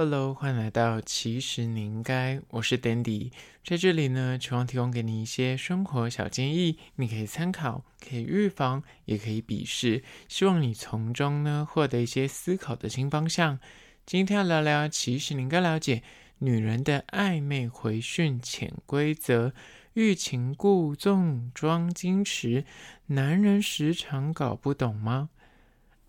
Hello，欢迎来到其实你应该，我是 Dandy，在这里呢，希望提供给你一些生活小建议，你可以参考，可以预防，也可以鄙视，希望你从中呢获得一些思考的新方向。今天要聊聊，其实你应该了解女人的暧昧回讯潜规则，欲擒故纵装矜持，男人时常搞不懂吗？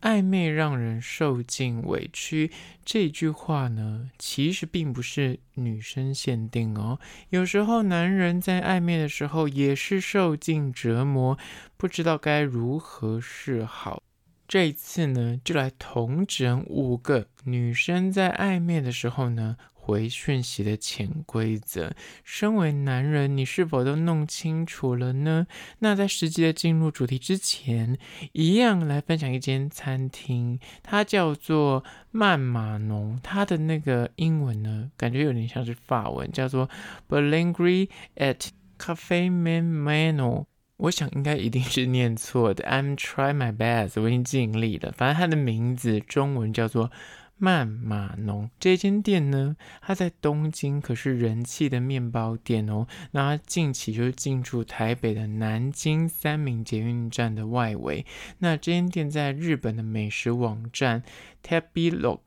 暧昧让人受尽委屈，这句话呢，其实并不是女生限定哦。有时候男人在暧昧的时候也是受尽折磨，不知道该如何是好。这一次呢，就来同整五个女生在暧昧的时候呢，回讯息的潜规则，身为男人，你是否都弄清楚了呢？那在实际的进入主题之前，一样来分享一间餐厅，它叫做曼马农，它的那个英文呢，感觉有点像是法文，叫做 Boulangerie et Cafe Manon。我想应该一定是念错的，I'm try my best，我已经尽力了。反正它的名字中文叫做。曼马农这间店呢，它在东京可是人气的面包店哦。那它近期就是进驻台北的南京三民捷运站的外围。那这间店在日本的美食网站 Tabelog，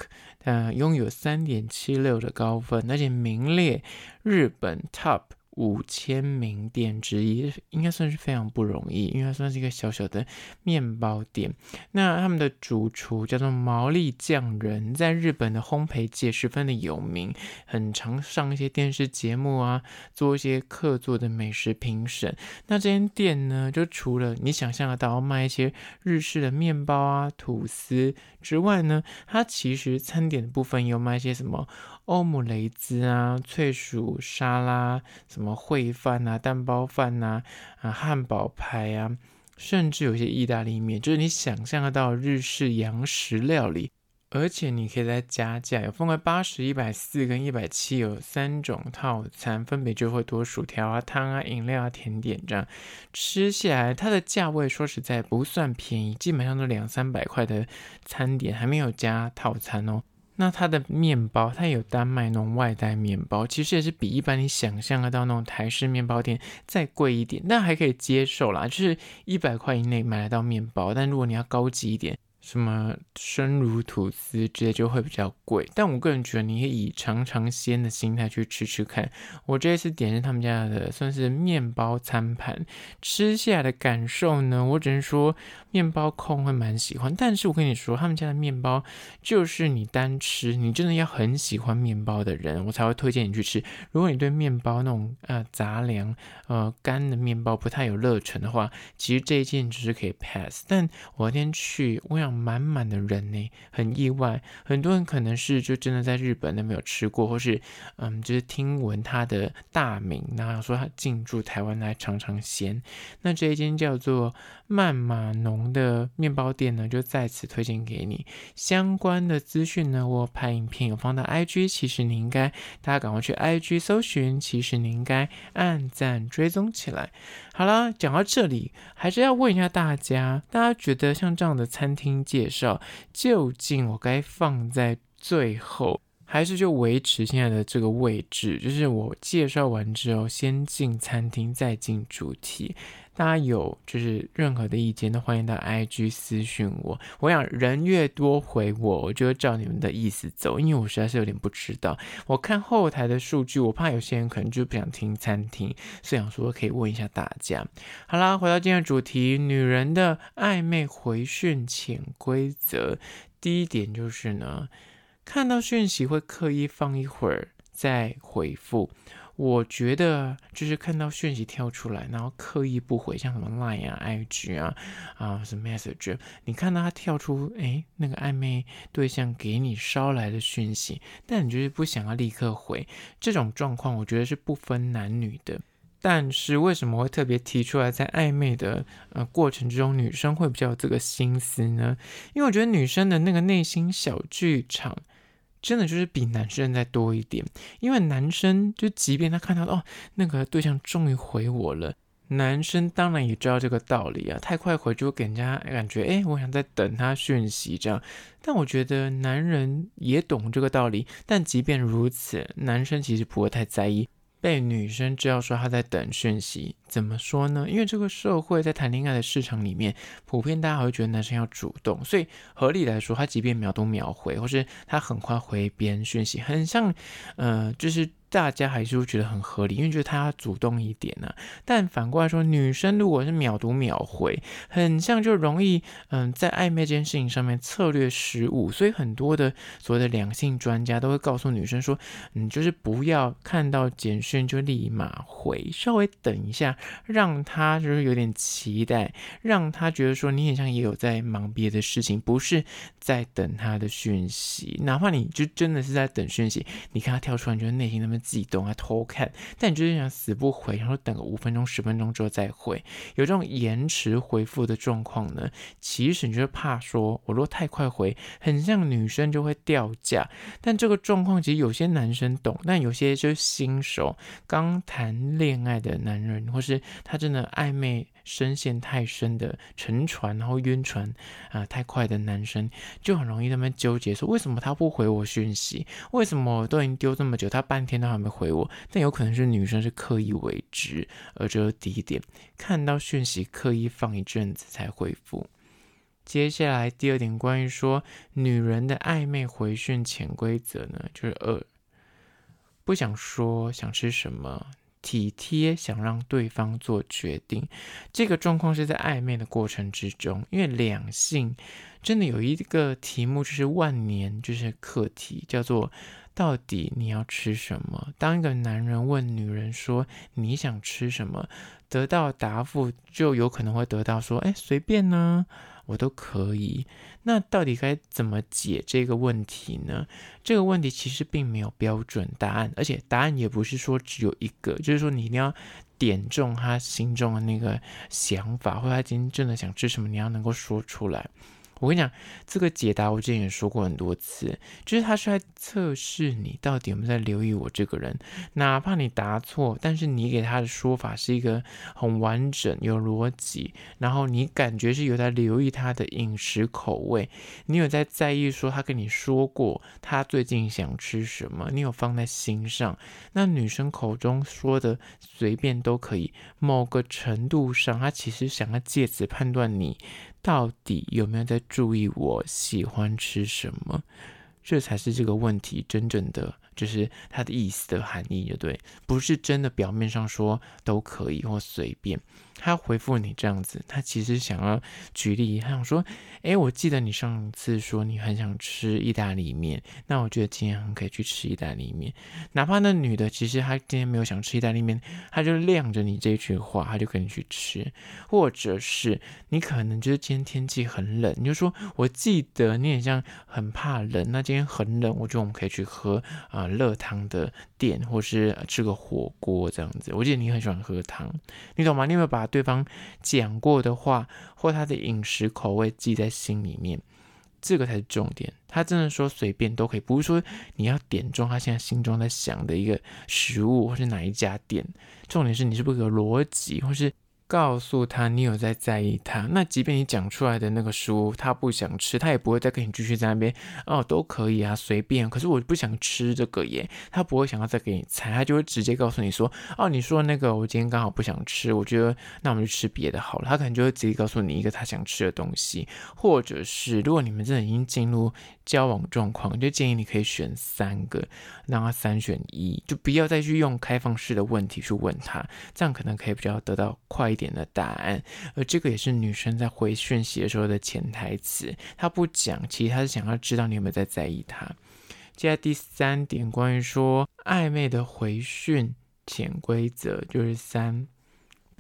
呃，拥有三点七六的高分，而且名列日本 Top。五千名店之一，应该算是非常不容易，因为它算是一个小小的面包店。那他们的主厨叫做毛利匠人，在日本的烘焙界十分的有名，很常上一些电视节目啊，做一些客座的美食评审。那这间店呢，就除了你想象得到卖一些日式的面包啊、吐司之外呢，它其实餐点的部分有卖一些什么欧姆雷兹啊、脆薯沙拉什么。烩饭啊、蛋包饭啊、啊汉堡排啊，甚至有些意大利面，就是你想象得到日式洋食料理，而且你可以再加价，有分为八十、一百四跟一百七，有三种套餐，分别就会多薯条啊、汤啊、饮料啊、甜点这样。吃下来，它的价位说实在不算便宜，基本上都两三百块的餐点，还没有加套餐哦。那它的面包，它有单卖那种外带面包，其实也是比一般你想象得到那种台式面包店再贵一点，但还可以接受啦，就是一百块以内买得到面包，但如果你要高级一点。什么生乳吐司之类就会比较贵，但我个人觉得你可以以尝尝鲜的心态去吃吃看。我这一次点是他们家的算是面包餐盘，吃下来的感受呢，我只能说面包控会蛮喜欢。但是我跟你说，他们家的面包就是你单吃，你真的要很喜欢面包的人，我才会推荐你去吃。如果你对面包那种呃杂粮呃干的面包不太有热忱的话，其实这一件只是可以 pass。但我那天去，我想。满满的人呢，很意外。很多人可能是就真的在日本都没有吃过，或是嗯，就是听闻他的大名，然后说他进驻台湾来尝尝鲜。那这一间叫做曼马农的面包店呢，就在此推荐给你。相关的资讯呢，我拍影片有放到 IG，其实你应该大家赶快去 IG 搜寻，其实你应该按赞追踪起来。好啦，讲到这里，还是要问一下大家，大家觉得像这样的餐厅？介绍究竟我该放在最后，还是就维持现在的这个位置？就是我介绍完之后，先进餐厅，再进主题。大家有就是任何的意见，都欢迎到 IG 私讯我。我想人越多回我，我就会照你们的意思走，因为我实在是有点不知道。我看后台的数据，我怕有些人可能就不想听餐厅，所以想说可以问一下大家。好啦，回到今天的主题，女人的暧昧回讯潜规则。第一点就是呢，看到讯息会刻意放一会儿再回复。我觉得就是看到讯息跳出来，然后刻意不回，像什么 Line 啊、IG 啊、啊什么 Message，你看到他跳出，诶，那个暧昧对象给你捎来的讯息，但你就是不想要立刻回，这种状况我觉得是不分男女的。但是为什么会特别提出来，在暧昧的呃过程之中，女生会比较有这个心思呢？因为我觉得女生的那个内心小剧场。真的就是比男生再多一点，因为男生就即便他看到哦，那个对象终于回我了，男生当然也知道这个道理啊，太快回就会给人家感觉，哎，我想在等他讯息这样。但我觉得男人也懂这个道理，但即便如此，男生其实不会太在意。被女生知道说她在等讯息，怎么说呢？因为这个社会在谈恋爱的市场里面，普遍大家会觉得男生要主动，所以合理来说，他即便秒读秒回，或是他很快回别人讯息，很像，呃，就是。大家还是会觉得很合理，因为觉得他要主动一点呢、啊。但反过来说，女生如果是秒读秒回，很像就容易嗯，在暧昧这件事情上面策略失误。所以很多的所谓的两性专家都会告诉女生说，嗯，就是不要看到简讯就立马回，稍微等一下，让他就是有点期待，让他觉得说你好像也有在忙别的事情，不是在等他的讯息。哪怕你就真的是在等讯息，你看他跳出来，你觉得内心那边自己动啊，偷看，但你就是想死不回，然后等个五分钟、十分钟之后再回，有这种延迟回复的状况呢？其实你就是怕说，我如果太快回，很像女生就会掉价。但这个状况其实有些男生懂，但有些就是新手刚谈恋爱的男人，或是他真的暧昧。深陷太深的沉船，然后晕船啊、太快的男生就很容易那么纠结，说为什么他不回我讯息？为什么我都已经丢这么久，他半天都还没回我？但有可能是女生是刻意为之，而这是第一点，看到讯息刻意放一阵子才回复。接下来第二点，关于说女人的暧昧回讯潜规则呢，就是二，不想说想吃什么。体贴，想让对方做决定，这个状况是在暧昧的过程之中。因为两性真的有一个题目，就是万年就是课题，叫做到底你要吃什么？当一个男人问女人说你想吃什么，得到答复就有可能会得到说，哎，随便呢。我都可以，那到底该怎么解这个问题呢？这个问题其实并没有标准答案，而且答案也不是说只有一个，就是说你一定要点中他心中的那个想法，或者他今天真的想吃什么，你要能够说出来。我跟你讲，这个解答我之前也说过很多次，就是他是在测试你到底有没有在留意我这个人。哪怕你答错，但是你给他的说法是一个很完整、有逻辑，然后你感觉是有在留意他的饮食口味，你有在在意说他跟你说过他最近想吃什么，你有放在心上。那女生口中说的随便都可以，某个程度上，他其实想要借此判断你。到底有没有在注意我喜欢吃什么？这才是这个问题真正的，就是它的意思的含义，对不对，不是真的表面上说都可以或随便。他回复你这样子，他其实想要举例，他想说，诶，我记得你上次说你很想吃意大利面，那我觉得今天很可以去吃意大利面。哪怕那女的其实她今天没有想吃意大利面，她就晾着你这句话，她就跟你去吃。或者是你可能就是今天天气很冷，你就说我记得你很像很怕冷，那今天很冷，我觉得我们可以去喝啊、热汤的店，或是吃个火锅这样子。我记得你很喜欢喝汤，你懂吗？你有没有把把对方讲过的话，或他的饮食口味记在心里面，这个才是重点。他真的说随便都可以，不是说你要点中他现在心中在想的一个食物，或是哪一家店。重点是你是不是有逻辑，或是。告诉他你有在在意他，那即便你讲出来的那个书他不想吃，他也不会再跟你继续在那边哦，都可以啊，随便。可是我不想吃这个耶，他不会想要再给你猜，他就会直接告诉你说哦，你说那个我今天刚好不想吃，我觉得那我们就吃别的好了。他可能就会直接告诉你一个他想吃的东西，或者是如果你们真的已经进入交往状况，就建议你可以选三个，让他三选一，就不要再去用开放式的问题去问他，这样可能可以比较得到快一点。点的答案，而这个也是女生在回讯息的时候的潜台词。她不讲，其实她是想要知道你有没有在在意她。接下来第三点，关于说暧昧的回讯潜规则，就是三。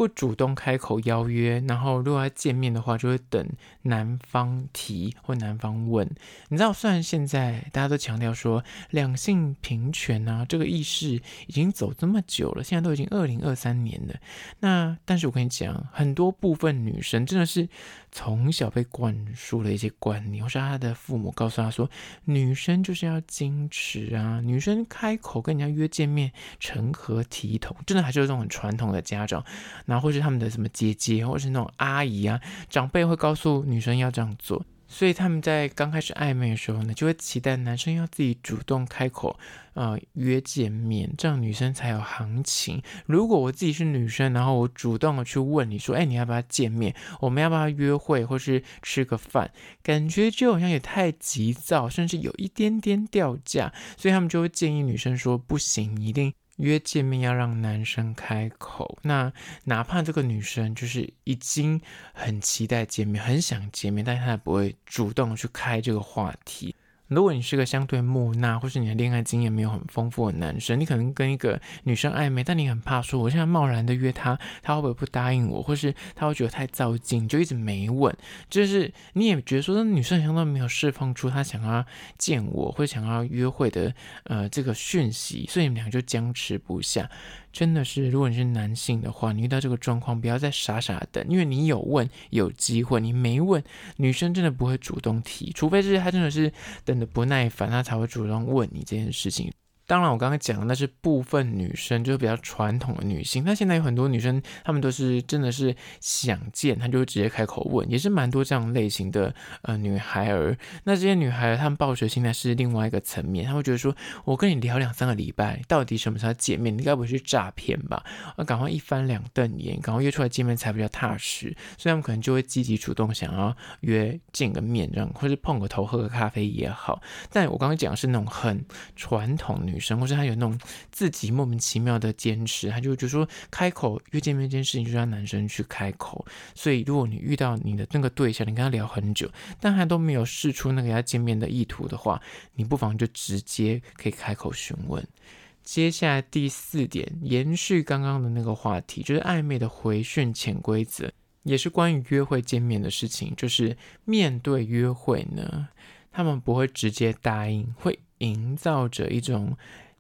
不主动开口邀约，然后如果要见面的话，就会等男方提或男方问。你知道，虽然现在大家都强调说两性平权啊，这个意识已经走这么久了，现在都已经二零二三年了。那但是我跟你讲，很多部分女生真的是从小被灌输了一些观念，或是他的父母告诉他说，女生就是要矜持啊，女生开口跟人家约见面，成何体统？真的还是有这种很传统的家长，然后或是他们的什么姐姐，或是那种阿姨啊，长辈会告诉女生要这样做。所以他们在刚开始暧昧的时候呢，就会期待男生要自己主动开口，呃，约见面，这样女生才有行情。如果我自己是女生，然后我主动的去问你说，哎，你要不要见面？我们要不要约会，或是吃个饭？感觉就好像也太急躁，甚至有一点点掉价。所以他们就会建议女生说，不行，你一定。约见面要让男生开口，那哪怕这个女生就是已经很期待见面，很想见面，但是她也不会主动去开这个话题。如果你是个相对木讷，或是你的恋爱经验没有很丰富的男生，你可能跟一个女生暧昧，但你很怕说，我现在贸然的约她，她会不会不答应我，或是她会觉得太造进，就一直没问。就是你也觉得说，那女生好像都没有释放出她想要见我或想要约会的呃这个讯息，所以你们俩就僵持不下。真的是，如果你是男性的话，你遇到这个状况，不要再傻傻等，因为你有问有机会，你没问，女生真的不会主动提，除非是她真的是等的不耐烦，她才会主动问你这件事情。当然，我刚刚讲的那是部分女生，就是比较传统的女性。那现在有很多女生，她们都是真的是想见，她就会直接开口问，也是蛮多这样类型的呃女孩儿。那这些女孩儿，她们抱持心态是另外一个层面，她会觉得说，我跟你聊两三个礼拜，到底什么时候见面？你该不会是诈骗吧？啊，赶快一翻两瞪眼，赶快约出来见面才比较踏实。所以他们可能就会积极主动想要约见个面，这样或是碰个头、喝个咖啡也好。但我刚刚讲的是那种很传统女。女生，或是他有那种自己莫名其妙的坚持，他就觉得说开口约见面这件事情，就让男生去开口。所以，如果你遇到你的那个对象，你跟他聊很久，但他都没有试出那个要见面的意图的话，你不妨就直接可以开口询问。接下来第四点，延续刚刚的那个话题，就是暧昧的回讯潜规则，也是关于约会见面的事情。就是面对约会呢，他们不会直接答应，会。营造着一种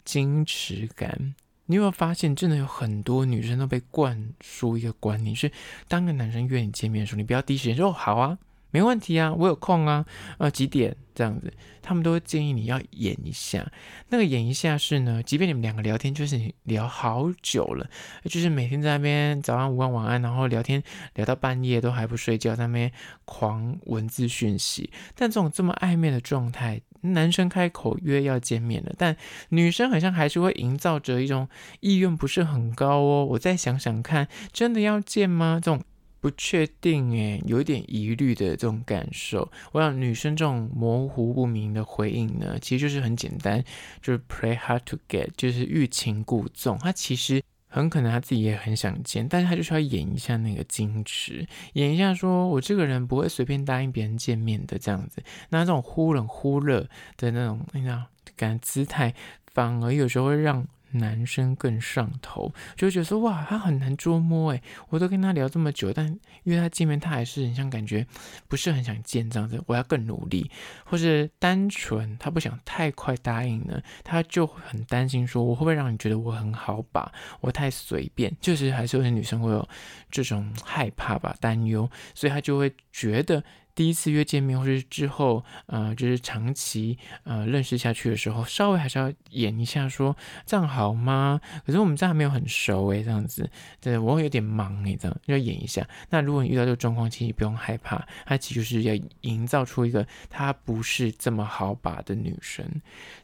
矜持感。你有没有发现，真的有很多女生都被灌输一个观念，是当个男生约你见面的时候，你不要第一时间说“，好啊”。没问题啊，我有空啊，呃，几点这样子，他们都会建议你要演一下。那个演一下是呢，即便你们两个聊天就是你聊好久了，就是每天在那边早安、午安、晚安，然后聊天聊到半夜都还不睡觉，在那边狂文字讯息。但这种这么暧昧的状态，男生开口约要见面了，但女生好像还是会营造着一种意愿不是很高哦。我再想想看，真的要见吗？这种。不确定诶，有点疑虑的这种感受。我想女生这种模糊不明的回应呢，其实就是很简单，就是 play hard to get，就是欲擒故纵。它其实很可能他自己也很想见，但是他就是要演一下那个矜持，演一下说我这个人不会随便答应别人见面的这样子。那这种忽冷忽热的那种，你知道，感姿态，反而有时候会让。男生更上头，就会觉得说哇，他很难捉摸哎，我都跟他聊这么久，但约他见面，他还是很像感觉不是很想见这样子。我要更努力，或是单纯他不想太快答应呢，他就很担心说我会不会让你觉得我很好把，我太随便，就是还是有些女生会有这种害怕吧，担忧，所以他就会觉得。第一次约见面，或是之后，呃，就是长期呃认识下去的时候，稍微还是要演一下说，说这样好吗？可是我们这样还没有很熟诶，这样子，对，我有点忙诶，这样要演一下。那如果你遇到这个状况，其实不用害怕，他其实就是要营造出一个他不是这么好把的女生。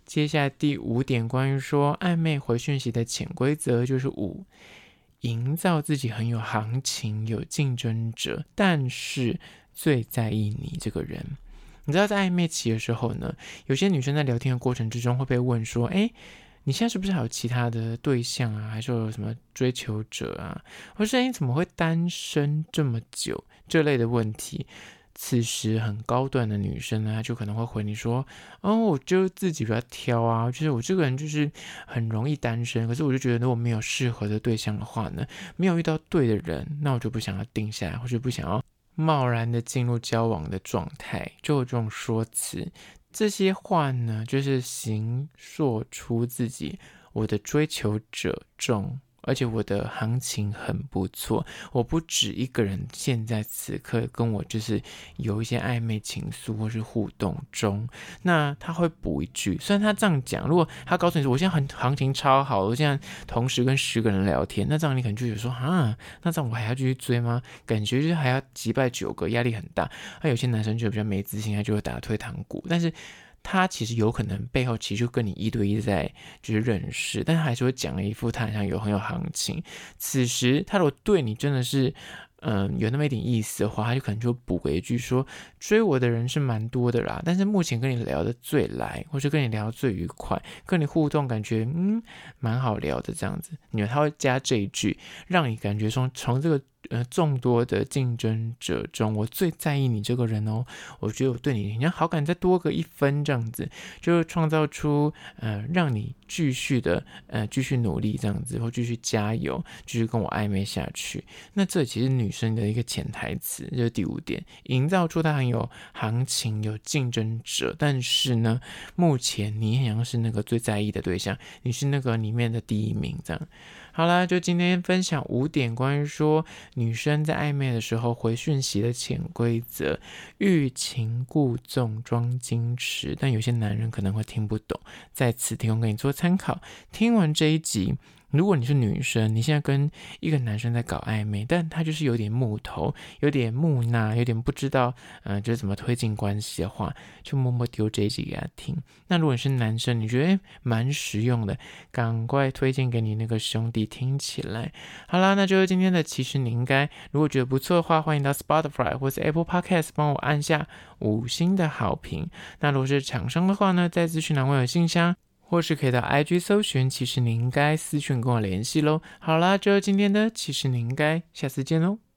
接下来第五点，关于说暧昧回讯息的潜规则，就是五，营造自己很有行情、有竞争者，但是。最在意你这个人，你知道在暧昧期的时候呢，有些女生在聊天的过程之中会被问说：“诶，你现在是不是还有其他的对象啊？还是有什么追求者啊？或是你，怎么会单身这么久？”这类的问题，此时很高端的女生呢，就可能会回你说：“哦，我就自己比较挑啊，就是我这个人就是很容易单身。可是我就觉得，如果没有适合的对象的话呢，没有遇到对的人，那我就不想要定下来，或者不想要。”贸然的进入交往的状态，就有这种说辞。这些话呢，就是形说出自己我的追求者中，而且我的行情很不错，我不止一个人现在此刻跟我就是有一些暧昧情愫或是互动中，那他会补一句，虽然他这样讲，如果他告诉你说我现在很行情超好，我现在同时跟十个人聊天，那这样你可能就觉得说啊，那这样我还要继续追吗？感觉就是还要击败九个，压力很大。那有些男生就比较没自信，他就会打退堂鼓，但是。他其实有可能背后其实就跟你一对一在就是认识，但他还是会讲了一副他好像有很有行情。此时他如果对你真的是嗯有那么一点意思的话，他就可能就补回一句说，追我的人是蛮多的啦，但是目前跟你聊得最来，或是跟你聊最愉快，跟你互动感觉嗯蛮好聊的这样子，你看他会加这一句，让你感觉从从这个。呃，众多的竞争者中，我最在意你这个人哦。我觉得我对你，你要好感再多个一分，这样子就创造出呃，让你继续的呃继续努力这样子，或继续加油，继续跟我暧昧下去。那这其实女生的一个潜台词，就是第五点，营造出她很有行情、有竞争者，但是呢，目前你好像是那个最在意的对象，你是那个里面的第一名，这样。好啦，就今天分享五点关于说女生在暧昧的时候回讯息的潜规则，欲擒故纵装矜持，但有些男人可能会听不懂，在此提供给你做参考。听完这一集。如果你是女生，你现在跟一个男生在搞暧昧，但他就是有点木头，有点木讷，有点不知道，嗯、呃，就是怎么推进关系的话，就默默丢这一集给他听。那如果你是男生，你觉得蛮实用的，赶快推荐给你那个兄弟听起来。好啦，那就是今天的，其实你应该，如果觉得不错的话，欢迎到 Spotify 或者 Apple Podcast 帮我按下五星的好评。那如果是厂商的话呢，在资讯栏位有信箱。或是可以到 IG 搜寻，其实你应该私讯跟我联系喽。好啦，就今天的，其实你应该下次见喽。